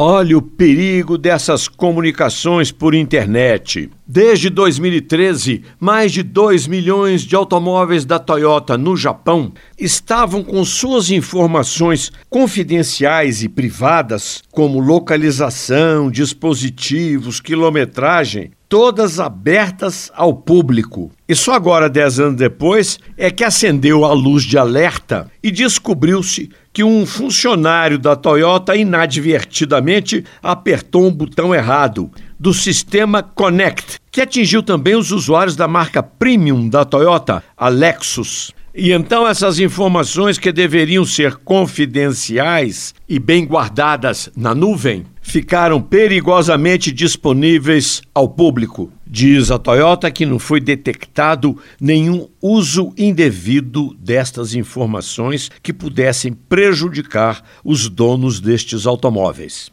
Olha o perigo dessas comunicações por internet. Desde 2013, mais de 2 milhões de automóveis da Toyota no Japão estavam com suas informações confidenciais e privadas, como localização, dispositivos, quilometragem, todas abertas ao público. E só agora, dez anos depois, é que acendeu a luz de alerta e descobriu-se que um funcionário da Toyota inadvertidamente apertou um botão errado do sistema Connect, que atingiu também os usuários da marca premium da Toyota, a Lexus. E então essas informações que deveriam ser confidenciais e bem guardadas na nuvem ficaram perigosamente disponíveis ao público. Diz a Toyota que não foi detectado nenhum uso indevido destas informações que pudessem prejudicar os donos destes automóveis.